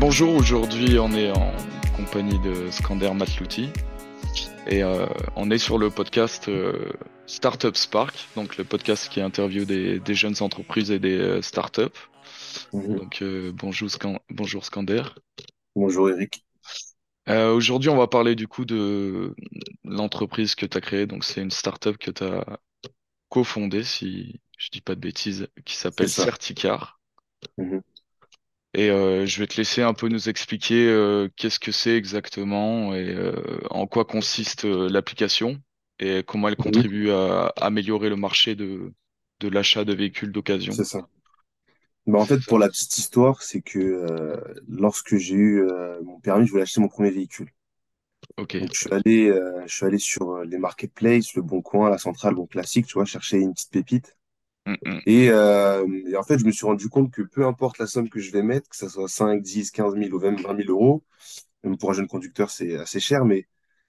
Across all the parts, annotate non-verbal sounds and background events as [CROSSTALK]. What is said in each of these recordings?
bonjour, aujourd'hui on est en compagnie de Skander Matlouti et euh, on est sur le podcast euh, Startup Spark, donc le podcast qui interviewe des, des jeunes entreprises et des euh, startups. Donc euh, bonjour, Scan- bonjour Skander. Bonjour Eric. Euh, aujourd'hui on va parler du coup de l'entreprise que tu as créée, donc c'est une startup que tu as cofondée, si je dis pas de bêtises, qui s'appelle. Certicar. Mhm. Et euh, je vais te laisser un peu nous expliquer euh, qu'est-ce que c'est exactement et euh, en quoi consiste l'application et comment elle Mhm. contribue à améliorer le marché de, de l'achat de véhicules d'occasion. C'est ça. Bah, en fait, pour la petite histoire, c'est que euh, lorsque j'ai eu euh, mon permis, je voulais acheter mon premier véhicule. Ok. Donc, je suis allé, euh, je suis allé sur les marketplaces, le Bon Coin, la Centrale, bon classique, tu vois, chercher une petite pépite. Mm, mm. Et, euh, et en fait, je me suis rendu compte que peu importe la somme que je vais mettre, que ce soit 5, 10, 15 000 ou même 20 000 euros, même pour un jeune conducteur, c'est assez cher, mais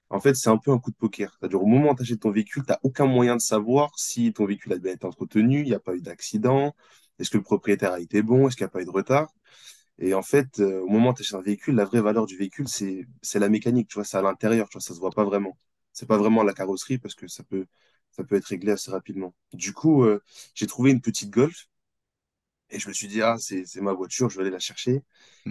en fait, c'est un peu un coup de poker. C'est-à-dire, au moment où tu achètes ton véhicule, tu n'as aucun moyen de savoir si ton véhicule a bien été entretenu, il n'y a pas eu d'accident, est-ce que le propriétaire a été bon, est-ce qu'il n'y a pas eu de retard. Et en fait, euh, au moment où tu achètes un véhicule, la vraie valeur du véhicule, c'est, c'est la mécanique, tu vois, c'est à l'intérieur, tu vois, ça se voit pas vraiment. C'est pas vraiment la carrosserie parce que ça peut, ça peut être réglé assez rapidement. Du coup, euh, j'ai trouvé une petite Golf et je me suis dit, ah, c'est, ma voiture, je vais aller la chercher.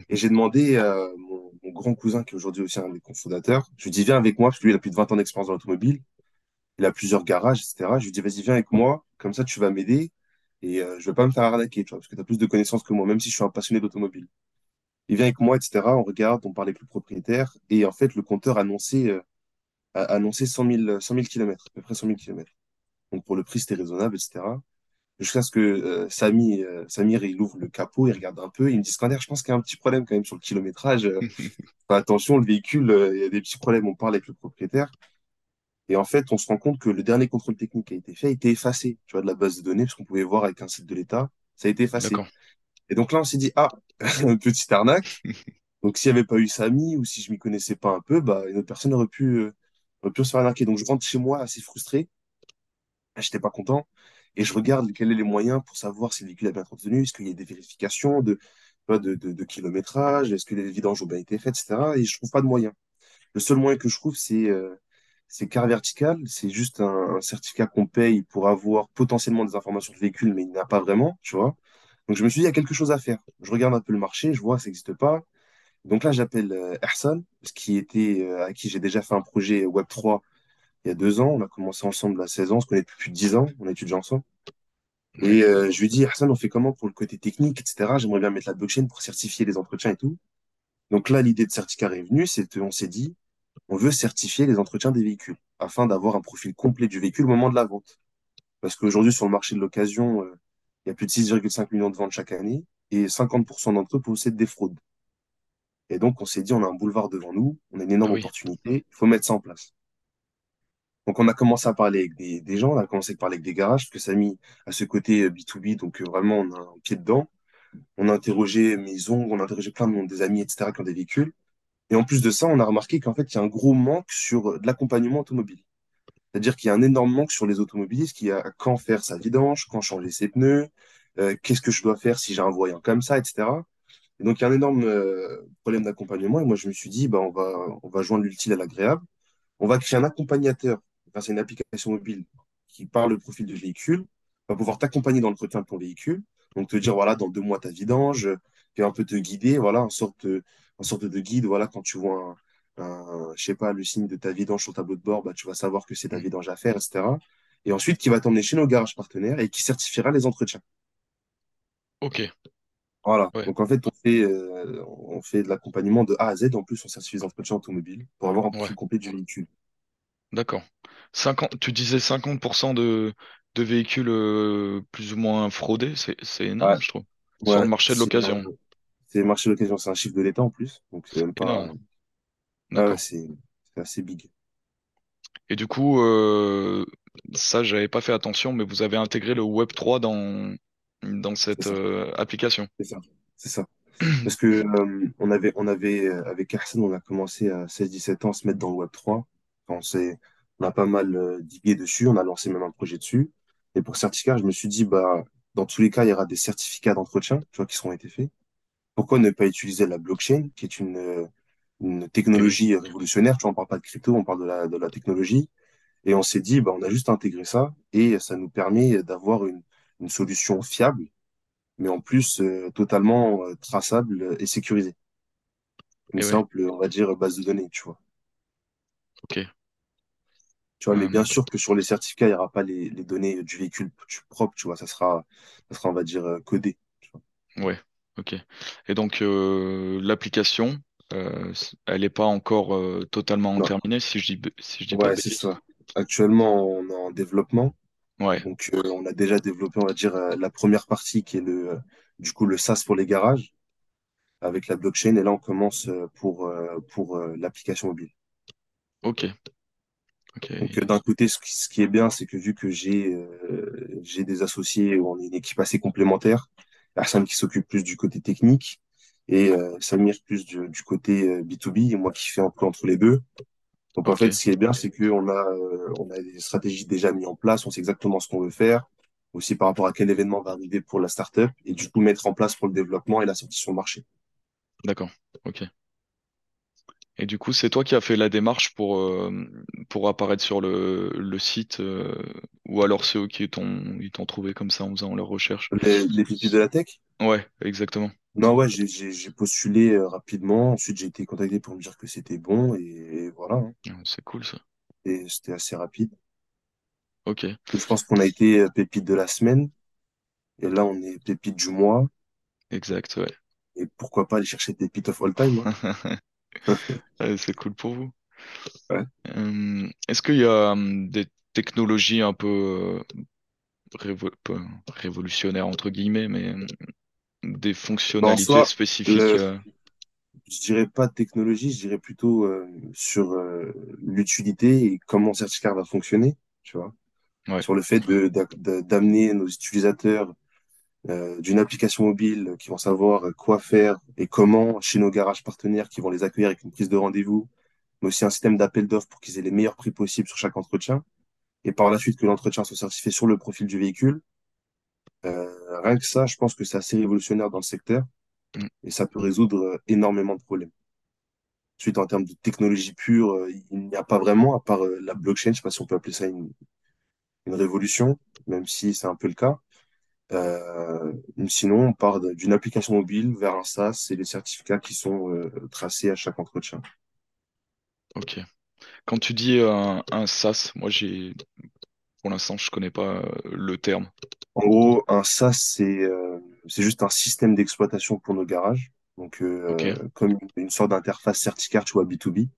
Et j'ai demandé à mon, mon grand cousin, qui est aujourd'hui aussi un des cofondateurs, je lui dis, viens avec moi, parce que lui, il a plus de 20 ans d'expérience dans l'automobile, il a plusieurs garages, etc. Je lui dis, vas-y, viens avec moi, comme ça, tu vas m'aider et euh, je vais pas me faire arnaquer, tu vois, parce que tu as plus de connaissances que moi, même si je suis un passionné d'automobile. Il vient avec moi, etc. On regarde, on parle avec le propriétaire, et en fait, le compteur annonçait, euh, a annoncé 100 000, 100 000 kilomètres, à peu près 100 000 kilomètres. Donc pour le prix, c'était raisonnable, etc. Jusqu'à ce que euh, Samy, euh, Samir, il ouvre le capot, il regarde un peu, il me dit, Scander, je pense qu'il y a un petit problème quand même sur le kilométrage. Euh, [LAUGHS] attention, le véhicule, euh, il y a des petits problèmes. On parle avec le propriétaire. Et en fait, on se rend compte que le dernier contrôle technique qui a été fait a été effacé, tu vois, de la base de données, parce qu'on pouvait voir avec un site de l'État, ça a été effacé. Et donc là, on s'est dit, ah, [LAUGHS] petite arnaque. [LAUGHS] Donc s'il n'y avait pas eu Samy ou si je m'y connaissais pas un peu, bah, une autre personne aurait pu, euh, arnaquer. Donc je rentre chez moi assez frustré, j'étais pas content, et je regarde quels sont les moyens pour savoir si le véhicule a bien entretenu, est-ce qu'il y a des vérifications de, de, de, de kilométrage, est-ce que les vidanges ont bien été faites, etc. Et je trouve pas de moyen. Le seul moyen que je trouve, c'est euh, c'est car vertical. C'est juste un, certificat qu'on paye pour avoir potentiellement des informations du véhicule, mais il n'y en a pas vraiment, tu vois. Donc je me suis dit, il y a quelque chose à faire. Je regarde un peu le marché, je vois que ça n'existe pas. Donc là, j'appelle euh, Ersan, qui était, euh, à qui j'ai déjà fait un projet Web3 il y a deux ans. On a commencé ensemble à 16 ans, on se connaît depuis plus de 10 ans, on étudie ensemble. Et euh, je lui dis, Ersan, on fait comment pour le côté technique, etc. J'aimerais bien mettre la blockchain pour certifier les entretiens et tout. Donc là, l'idée de Certicar est venue, c'est on s'est dit, on veut certifier les entretiens des véhicules afin d'avoir un profil complet du véhicule au moment de la vente. Parce qu'aujourd'hui, sur le marché de l'occasion, euh, il y a plus de 6,5 millions de ventes chaque année et 50% d'entre eux possèdent des fraudes. Et donc, on s'est dit, on a un boulevard devant nous, on a une énorme oui. opportunité, il faut mettre ça en place. Donc, on a commencé à parler avec des, des gens, on a commencé à parler avec des garages, parce que ça a mis à ce côté euh, B2B, donc euh, vraiment, on a un pied dedans. On a interrogé Maison, on a interrogé plein de monde, des amis, etc., qui ont des véhicules. Et en plus de ça, on a remarqué qu'en fait, il y a un gros manque sur euh, de l'accompagnement automobile. C'est-à-dire qu'il y a un énorme manque sur les automobilistes qui a quand faire sa vidange, quand changer ses pneus, euh, qu'est-ce que je dois faire si j'ai un voyant comme ça, etc. Et donc, il y a un énorme euh, problème d'accompagnement. Et moi, je me suis dit, bah, on va, on va joindre l'utile à l'agréable. On va créer un accompagnateur grâce à une application mobile qui parle le profil du véhicule, va pouvoir t'accompagner dans l'entretien de ton véhicule. Donc, te dire, voilà, dans deux mois, ta vidange, puis un peu te guider, voilà, en sorte, en sorte de guide, voilà, quand tu vois un, un, je sais pas, le signe de ta vidange sur le tableau de bord, bah, tu vas savoir que c'est ta Mm. vidange à faire, etc. Et ensuite, qui va t'emmener chez nos garages partenaires et qui certifiera les entretiens. Ok. Voilà. Ouais. Donc, en fait, on fait, euh, on fait de l'accompagnement de A à Z. En plus, on certifie les entretiens automobiles pour avoir un Ouais. profil complet du véhicule. D'accord. 50, tu disais 50% de, de véhicules euh, plus ou moins fraudés, c'est, Ouais, énorme, je trouve. Sur le marché de l'occasion. c'est marché d'occasion, c'est un chiffre de l'État en plus. Donc, c'est même pas. D'accord. c'est c'est assez big. Et du coup, euh, ça, j'avais pas fait attention, mais vous avez intégré le Web3 dans, dans cette euh, application. c'est ça, c'est ça. [CLEARS THROAT] Parce que euh, on avait, on avait, euh, avec Arsène, on a commencé à 16-17 ans à se mettre dans le Web3. Enfin, on s'est, on a pas mal euh, digué dessus, on a lancé même un projet dessus. Et pour certificat, je me suis dit, bah, dans tous les cas, il y aura des certificats d'entretien, tu vois, qui seront été faits. pourquoi ne pas utiliser la blockchain, qui est une, une technologie révolutionnaire? Tu vois, on parle pas de crypto, on parle de la, de la technologie. Et on s'est dit, bah, on a juste intégré ça et ça nous permet d'avoir une, une solution fiable, mais en plus euh, totalement euh, traçable et sécurisée. Une et ouais, simple, on va dire, base de données, tu vois. ok. Tu vois, mais bien Euh, sûr que sur les certificats, il n'y aura pas les, les données du véhicule tu- propre, tu vois. Ça sera, ça sera, on va dire, euh, codé. tu vois. ouais, ok. Et donc euh, l'application, euh, c- elle n'est pas encore euh, totalement Non, terminée, si je dis, b- si je dis pas de ouais, c'est bêtises? ça. Actuellement, on est en développement. Ouais, Donc, euh, on a déjà développé, on va dire, euh, la première partie qui est le, euh, du coup, le SaaS pour les garages avec la blockchain. Et là, on commence euh, pour, euh, pour l'application mobile. ok, Donc, euh, ok, d'un côté, ce qui, ce qui est bien, c'est que vu que j'ai euh, j'ai des associés où on est une équipe assez complémentaire, personne qui s'occupe plus du côté technique et euh, Samir plus du, du côté euh, B2B et moi qui fais un peu entre les deux. Donc, en fait, ce qui est bien, c'est qu'on a, euh, on a des stratégies déjà mises en place, on sait exactement ce qu'on veut faire, aussi par rapport à quel événement va arriver pour la startup et du coup mettre en place pour le développement et la sortie sur le marché. d'accord, ok. Et du coup, c'est toi qui as fait la démarche pour, euh, pour apparaître sur le, le site, euh, ou alors c'est eux qui t'ont ils t'ont trouvé comme ça en faisant leur recherche? Les, les de la tech? Ouais, exactement. Non, ouais, j'ai j'ai- j'ai postulé euh, rapidement. Ensuite, j'ai été contacté pour me dire que c'était bon et, et voilà. hein. Ouais, C'est cool ça. Et c'était assez rapide. Ok, Je pense qu'on a été euh, pépite de la semaine et là, on est pépite du mois. exact, ouais. Et pourquoi pas aller chercher pépite of all time, hein. Ouais, [LAUGHS] c'est cool pour vous. Ouais. Euh, est-ce qu'il y a hum, des technologies un peu euh, révo- pas révolutionnaires entre guillemets, mais des en fonctionnalités soi, spécifiques le, euh, je dirais pas de technologie, je dirais plutôt euh, sur euh, l'utilité et comment Certicar va fonctionner, tu vois. Ouais, Sur le fait d'amener nos utilisateurs euh, d'une application mobile qui vont savoir quoi faire et comment chez nos garages partenaires qui vont les accueillir avec une prise de rendez-vous, mais aussi un système d'appel d'offres pour qu'ils aient les meilleurs prix possibles sur chaque entretien. Et par la suite, que l'entretien soit certifié sur le profil du véhicule. Euh, rien que ça, je pense que c'est assez révolutionnaire dans le secteur hum, et ça peut résoudre euh, énormément de problèmes. Ensuite, en termes de technologie pure, euh, il n'y a pas vraiment, à part la blockchain, je sais pas si on peut appeler ça une, une révolution, même si c'est un peu le cas. Euh, sinon, on part d'une application mobile vers un SaaS et les certificats qui sont euh, tracés à chaque entretien. ok. Quand tu dis un, un SaaS, moi j'ai pour l'instant je connais pas euh, le terme. En gros, un SaaS, c'est euh, c'est juste un système d'exploitation pour nos garages. Donc, euh, comme une sorte d'interface certificat, tu vois, B2B.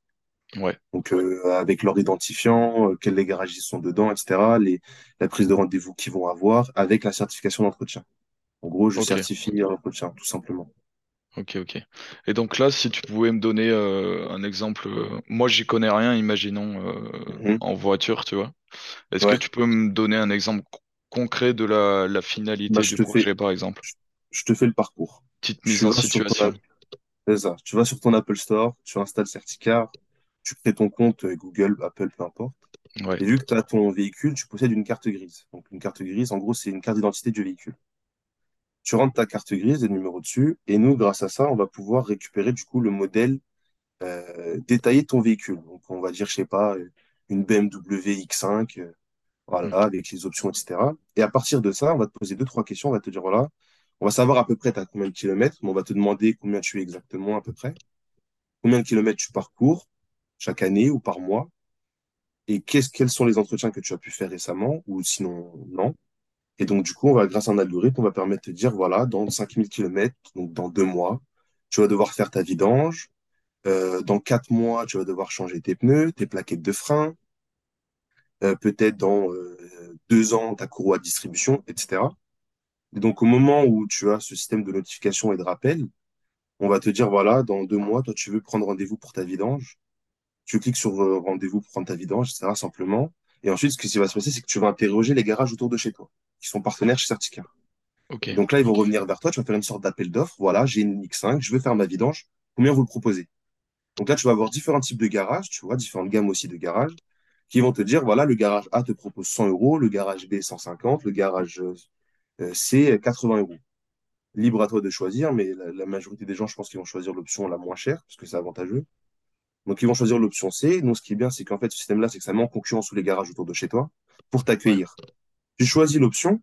ouais, Donc, euh, avec leur identifiant, euh, quels les garages ils sont dedans, etc. Les, la prise de rendez-vous qu'ils vont avoir avec la certification d'entretien. En gros, je certifie un entretien, tout simplement. Ok, ok. Et donc là, si tu pouvais me donner euh, un exemple, euh, moi j'y connais rien, imaginons euh, Mhm. en voiture, tu vois. Est-ce que Ouais. tu peux me donner un exemple co- concret de la, la Bah, finalité je du te fais, projet, par exemple? je, je te fais le parcours. Petite mise Tu en vas sur ton, situation. c'est ça. Tu vas sur ton Apple Store, tu installes Certicar, tu crées ton compte euh, Google, Apple, peu importe. Ouais, Et vu que tu as ton véhicule, tu possèdes une carte grise. Donc, une carte grise, en gros, c'est une carte d'identité du véhicule. Tu rentres ta carte grise, les numéros dessus, et nous, grâce à ça, on va pouvoir récupérer du coup le modèle euh, détaillé de ton véhicule. Donc, on va dire, je sais pas, euh, une BMW X5, euh, mm, voilà, avec les options, etc. Et à partir de ça, on va te poser deux, trois questions. On va te dire, voilà, on va savoir à peu près t'as combien de kilomètres, mais on va te demander combien tu es exactement à peu près, combien de kilomètres tu parcours chaque année ou par mois, et qu'est-ce, quels sont les entretiens que tu as pu faire récemment, ou sinon, non. Et donc, du coup, on va, grâce à un algorithme, on va permettre de dire, voilà, dans 5000 kilomètres, donc dans deux mois, tu vas devoir faire ta vidange. Euh, dans quatre mois, tu vas devoir changer tes pneus, tes plaquettes de frein. Euh, peut-être dans euh, deux ans, ta courroie de distribution, etc. Et donc, au moment où tu as ce système de notification et de rappel, on va te dire, voilà, dans deux mois, toi, tu veux prendre rendez-vous pour ta vidange. Tu cliques sur rendez-vous pour prendre ta vidange, etc., simplement. Et ensuite, ce qui va se passer, c'est que tu vas interroger les garages autour de chez toi, qui sont partenaires chez Certica. ok, Et donc là, ils vont revenir vers toi, tu vas faire une sorte d'appel d'offres. Voilà, j'ai une X5, je veux faire ma vidange. Combien vous le proposez? Donc là, tu vas avoir différents types de garages, tu vois, différentes gammes aussi de garages, qui vont te dire, voilà, le garage A te propose 100 euros, le garage B 150, le garage euh, C 80 euros. Libre à toi de choisir, mais la, la majorité des gens, je pense qu'ils vont choisir l'option la moins chère, parce que c'est avantageux. Donc, ils vont choisir l'option C. Donc, ce qui est bien, c'est qu'en fait, ce système-là, c'est que ça met en concurrence tous les garages autour de chez toi pour t'accueillir. Tu choisis l'option,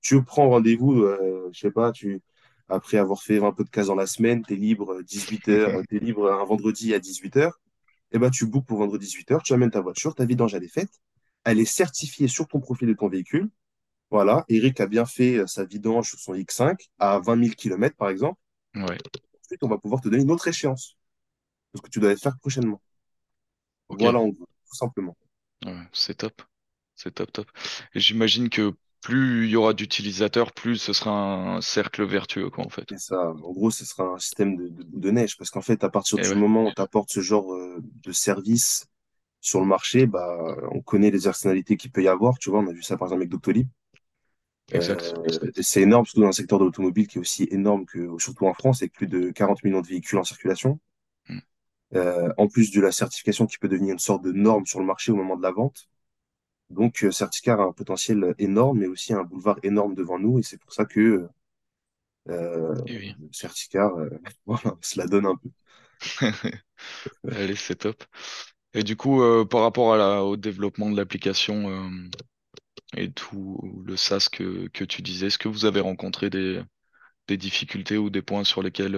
tu prends rendez-vous, euh, je sais pas, tu, après avoir fait un peu de casse dans la semaine, tu es libre 18h, tu es libre un vendredi à 18h, et ben tu bookes pour vendredi 18h, tu amènes ta voiture, ta vidange, elle est faite, elle est certifiée sur ton profil de ton véhicule. Voilà, Eric a bien fait euh, sa vidange sur son X5 à 20 000 km, par exemple. Ouais. Ensuite, on va pouvoir te donner une autre échéance, parce que tu dois le faire prochainement. Voilà, en gros, tout simplement. Ouais, c'est top. C'est top, top. Et j'imagine que plus il y aura d'utilisateurs, plus ce sera un cercle vertueux, quoi, en fait. Et ça, en gros, ce sera un système de, de, de neige, parce qu'en fait, à partir Et du ouais, moment où tu apportes ce genre euh, de service sur le marché, bah, on connaît les externalités qu'il peut y avoir. Tu vois, on a vu ça par exemple avec Doctolib. exact. Euh, c'est énorme, surtout dans un secteur de l'automobile qui est aussi énorme que, surtout en France, avec plus de 40 millions de véhicules en circulation. Euh, en plus de la certification qui peut devenir une sorte de norme sur le marché au moment de la vente. Donc, euh, Certicar a un potentiel énorme, mais aussi un boulevard énorme devant nous. Et c'est pour ça que euh, oui. Certicar, [LAUGHS] voilà, on se la donne un peu. [LAUGHS] Allez, c'est top. Et du coup, par rapport à la, au développement de l'application et tout le SaaS que, que tu disais, est-ce que vous avez rencontré des, des difficultés ou des points sur lesquels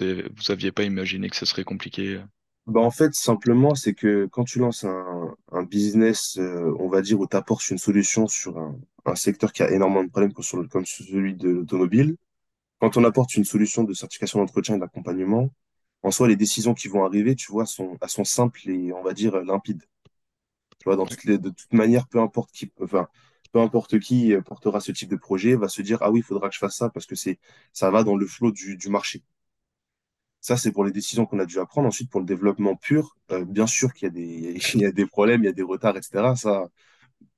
vous aviez pas imaginé que ce serait compliqué? Bah, en fait, simplement, c'est que quand tu lances un, un business, euh, on va dire, où tu apportes une solution sur un, un secteur qui a énormément de problèmes comme, sur le- comme celui de l'automobile, quand on apporte une solution de certification d'entretien et d'accompagnement, en soi, les décisions qui vont arriver, tu vois, sont, elles sont simples et, on va dire, limpides. Tu vois, dans Ouais. toutes les, de toute manière, peu importe qui, enfin, peu importe qui euh, portera ce type de projet, va se dire, ah oui, il faudra que je fasse ça parce que c'est, ça va dans le flot du, du marché. Ça, c'est pour les décisions qu'on a dû prendre. Ensuite, pour le développement pur, euh, bien sûr qu'il y a des, [LAUGHS] il y a des problèmes, il y a des retards, etc. Ça,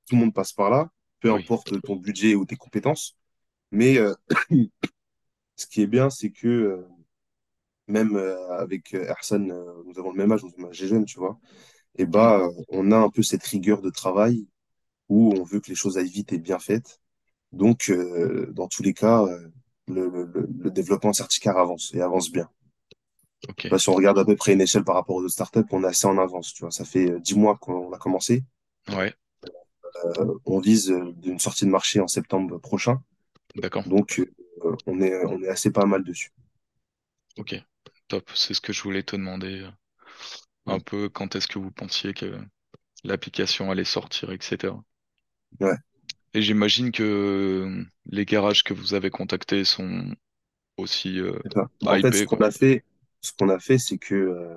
tout le monde passe par là, peu Oui, importe ton budget ou tes compétences. Mais euh, [COUGHS] ce qui est bien, c'est que euh, même avec Ersan, nous avons le même âge, nous sommes âgés jeunes, tu vois, et ouais, bah, euh, on a un peu cette rigueur de travail où on veut que les choses aillent vite et bien faites. Donc, dans tous les cas, le, le, le développement certificat avance et avance bien. Bah, si on regarde à peu près une échelle par rapport aux autres startups, on est assez en avance. Tu vois, ça fait euh, dix mois qu'on a commencé. ouais, Euh, on vise euh, une sortie de marché en septembre prochain. d'accord, Donc, euh, on est, on est assez pas mal dessus. ok, top. C'est ce que je voulais te demander, euh, un peu quand est-ce que vous pensiez que l'application allait sortir, etc. Ouais, Et j'imagine que euh, les garages que vous avez contactés sont aussi euh, fait, ce qu'on a fait, ce qu'on a fait, c'est que, euh,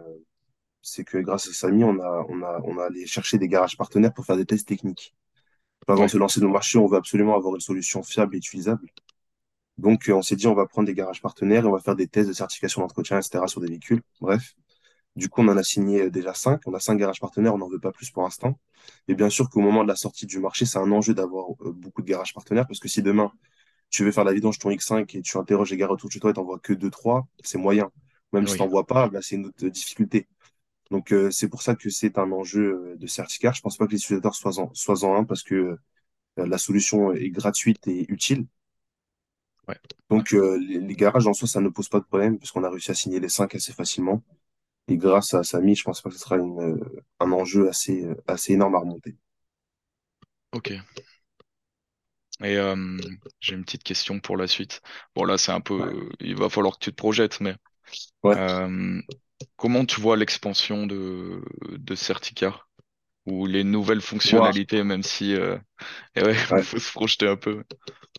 c'est que grâce à Samy, on a, on a, on a allé chercher des garages partenaires pour faire des tests techniques. Avant de Ouais, se lancer dans le marché, on veut absolument avoir une solution fiable et utilisable. Donc, euh, on s'est dit, on va prendre des garages partenaires et on va faire des tests de certification d'entretien, etc. sur des véhicules. Bref. Du coup, on en a signé euh, déjà cinq. On a cinq garages partenaires, on n'en veut pas plus pour l'instant. Et bien sûr qu'au moment de la sortie du marché, c'est un enjeu d'avoir euh, beaucoup de garages partenaires parce que si demain, tu veux faire la vidange ton X5 et tu interroges les gars autour de toi et t'en vois que deux, trois, c'est moyen. Même si oui, t'en vois pas, bah, c'est une autre difficulté. Donc, euh, c'est pour ça que c'est un enjeu euh, de certificat. Je pense pas que les utilisateurs soient en, soient en un parce que euh, la solution est gratuite et utile. ouais, Donc, euh, les, les garages en soi, ça ne pose pas de problème parce qu'on a réussi à signer les cinq assez facilement. Et grâce à Samy, je pense pas que ce sera une, un enjeu assez, assez énorme à remonter. ok. Et euh, j'ai une petite question pour la suite. Bon, là, c'est un Ouais. peu, il va falloir que tu te projettes, mais Ouais. euh, comment tu vois l'expansion de, de Certicar ou les nouvelles fonctionnalités, même si, euh, [LAUGHS] ouais, ouais. faut se projeter un peu.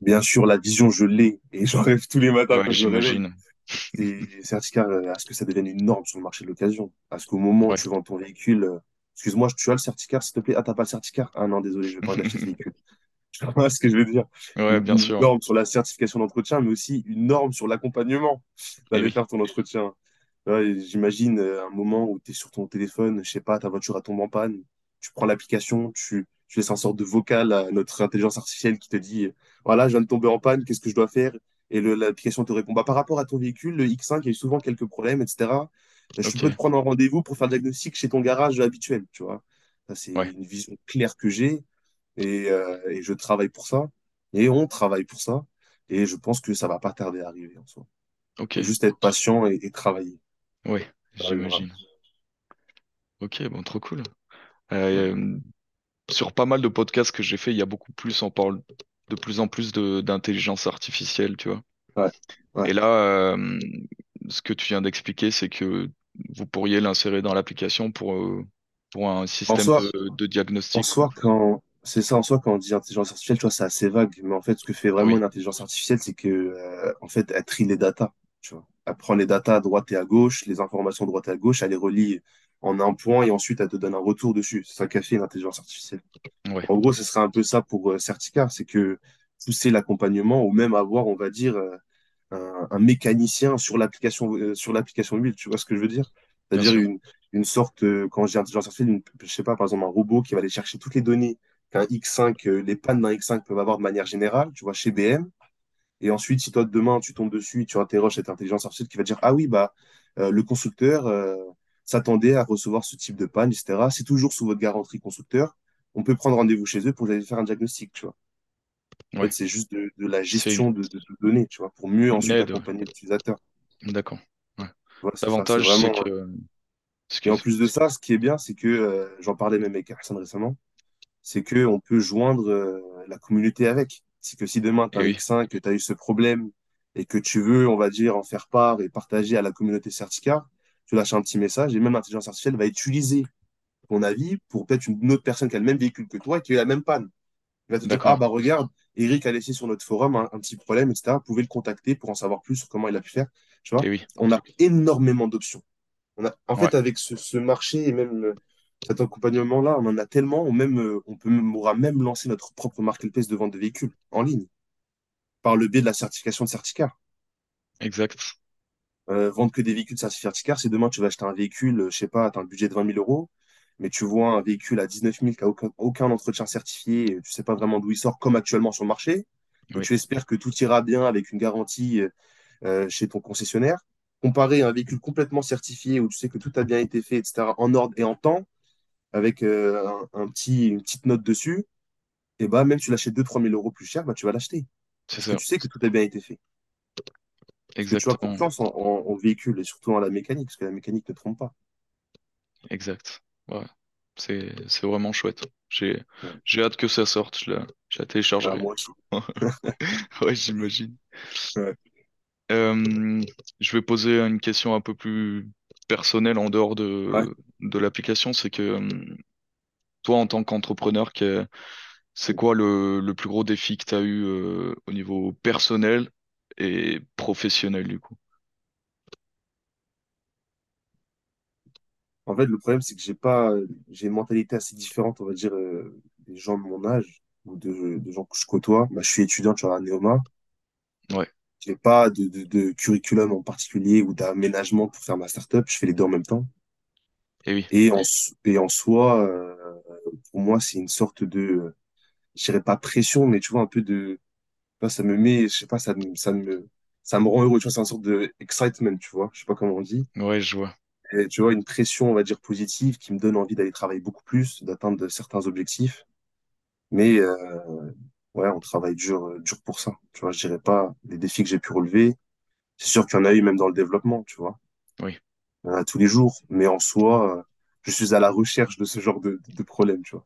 Bien sûr, la vision, je l'ai et j'en rêve tous les matins Ouais, j'imagine. C'est certificat euh, à ce que ça devienne une norme sur le marché de l'occasion. À ce qu'au moment où tu vends ton véhicule, euh, excuse-moi, tu as le certificat, s'il te plaît? Ah, t'as pas le certificat? Ah non, désolé, je vais pas d'acheter ce véhicule. [LAUGHS] Tu vois ce que je veux dire? Ouais, bien une sûr. norme sur la certification d'entretien, mais aussi une norme sur l'accompagnement d'aller oui. faire ton entretien. Ouais, j'imagine euh, un moment où tu es sur ton téléphone, je sais pas, ta voiture a tombé en panne, tu prends l'application, tu, tu laisses un sorte de vocal à notre intelligence artificielle qui te dit, voilà, je viens de tomber en panne, qu'est-ce que je dois faire? Et l'application te répond, bah, par rapport à ton véhicule, le X5, il y a eu souvent quelques problèmes, etc. Je peux te prendre un rendez-vous pour faire le diagnostic chez ton garage habituel, tu vois. C'est Ouais. une vision claire que j'ai et, euh, et je travaille pour ça. Et on travaille pour ça. Et je pense que ça va pas tarder à arriver en soi. Ok, juste être patient et, et travailler. oui, j'imagine. Ok, bon, trop cool. Euh, sur pas mal de podcasts que j'ai fait, il y a beaucoup plus, on parle de plus en plus d'intelligence artificielle, tu vois. Ouais, ouais. Et là, euh, ce que tu viens d'expliquer, c'est que vous pourriez l'insérer dans l'application pour, pour un système soi, de, diagnostic, quoi. soi, quand c'est ça, en soi, quand on dit intelligence artificielle, tu vois, c'est assez vague. Mais en fait, ce que fait vraiment Oui, une intelligence artificielle, c'est que, euh, en fait, elle trie les datas, tu vois. Elle prend les datas à droite et à gauche, les informations à droite et à gauche, elle les relie en un point et ensuite elle te donne un retour dessus. C'est ça qu'a fait une intelligence artificielle. En gros, ce serait un peu ça pour euh, Certica, c'est que pousser l'accompagnement ou même avoir, on va dire, euh, un, un mécanicien sur l'application euh, sur l'application mobile. Tu vois ce que je veux dire? C'est-à-dire une, une sorte, quand je dis intelligence artificielle, une- je sais pas, par exemple, un robot qui va aller chercher toutes les données qu'un X5, euh, les pannes d'un X5 peuvent avoir de manière générale, tu vois, chez BM. Et ensuite, si toi, demain, tu tombes dessus et tu interroges cette intelligence artificielle qui va dire, ah oui, bah, euh, le constructeur euh, s'attendait à recevoir ce type de panne, etc. C'est toujours sous votre garantie constructeur. On peut prendre rendez-vous chez eux pour aller faire un diagnostic, tu vois. En fait, c'est juste de, de la gestion de, de, de données, tu vois, pour mieux ensuite aide. accompagner l'utilisateur. D'accord. Ouais. Voilà, c'est ça. C'est L'avantage, c'est vraiment. que, Et en plus de ça, ce qui est bien, c'est que euh, j'en parlais même avec Hassan récemment, c'est que on peut joindre euh, la communauté avec. C'est que si demain tu as Et un oui, X5, que tu as eu ce problème et que tu veux, on va dire, en faire part et partager à la communauté Certicar, tu lâches un petit message et même l'intelligence artificielle va utiliser ton avis pour peut-être une autre personne qui a le même véhicule que toi et qui a la même panne. Il va te dire, ah bah regarde, Eric a laissé sur notre forum un, un petit problème, etc. Vous pouvez le contacter pour en savoir plus sur comment il a pu faire. Tu vois, oui, on a énormément d'options. On a, en ouais, fait, avec ce, ce marché et même cet accompagnement-là, on en a tellement, on, même, euh, on peut, on pourra même lancer notre propre marketplace de vente de véhicules en ligne par le biais de la certification de Certicar. exact. Euh, vendre que des véhicules certifiés Certicar, c'est demain tu vas acheter un véhicule, euh, je sais pas, tu as un budget de 20 000 euros, mais tu vois un véhicule à 19 000 qui n'a aucun, aucun entretien certifié, et tu sais pas vraiment d'où il sort, comme actuellement sur le marché, et tu espères que tout ira bien avec une garantie euh, chez ton concessionnaire, comparé à un véhicule complètement certifié où tu sais que tout a bien été fait, etc., en ordre et en temps, avec euh, un, un petit, une petite note dessus, et bah même tu l'achètes 2-3 000 euros plus cher, bah tu vas l'acheter. c'est ça. tu sais que tout a bien été fait. Que tu as Exactement. confiance en, en, en véhicule et surtout en la mécanique, parce que la mécanique ne trompe pas. Exact. Ouais. C'est, c'est vraiment chouette. J'ai, Ouais. j'ai hâte que ça sorte. Je la, je la Ah, téléchargerai. moi aussi. [LAUGHS] Ouais, j'imagine. Ouais. Euh, je vais poser une question un peu plus personnelle en dehors Ouais. De, l'application. C'est que euh, toi, en tant qu'entrepreneur, que- c'est quoi le, le plus gros défi que tu as eu euh, au niveau personnel et professionnel du coup? En fait, le problème, c'est que j'ai pas, j'ai une mentalité assez différente, on va dire, euh, des gens de mon âge ou de, de gens que je côtoie. Bah, je suis étudiant, tu vois, à Neoma. Ouais, J'ai pas de, de, de curriculum en particulier ou d'aménagement pour faire ma startup. Je fais les deux en même temps. Et oui, Et en, et en soi, euh, pour moi, c'est une sorte de, je dirais pas pression, mais tu vois, un peu de, ça me met, je sais pas, ça me, ça me, ça me rend heureux. Tu vois, c'est une sorte de excitement, tu vois. Je sais pas comment on dit. ouais, je vois. Et, tu vois, une pression, on va dire, positive qui me donne envie d'aller travailler beaucoup plus, d'atteindre certains objectifs. Mais, euh, ouais, on travaille dur, dur pour ça. Tu vois, je dirais pas les défis que j'ai pu relever. C'est sûr qu'il y en a eu même dans le développement, tu vois. Oui. A tous les jours. Mais en soi, euh, je suis à la recherche de ce genre de, de problèmes, tu vois.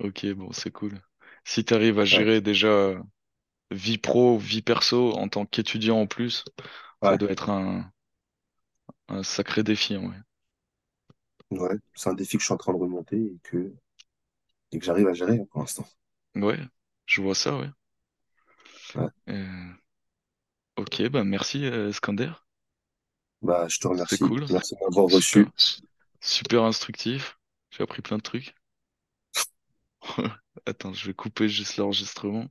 Ok, bon, c'est cool. Si tu arrives à Ouais, gérer déjà vie pro, vie perso en tant qu'étudiant en plus, ça doit être un, un sacré défi, ouais. ouais. C'est un défi que je suis en train de remonter et que, et que j'arrive à gérer hein, pour l'instant. Ouais, je vois ça, ouais. Ouais. Euh, ok, bah merci, euh, Skander. Bah, je te remercie. cool. Merci Super, reçu. super instructif. J'ai appris plein de trucs. [LAUGHS] Attends, je vais couper juste l'enregistrement.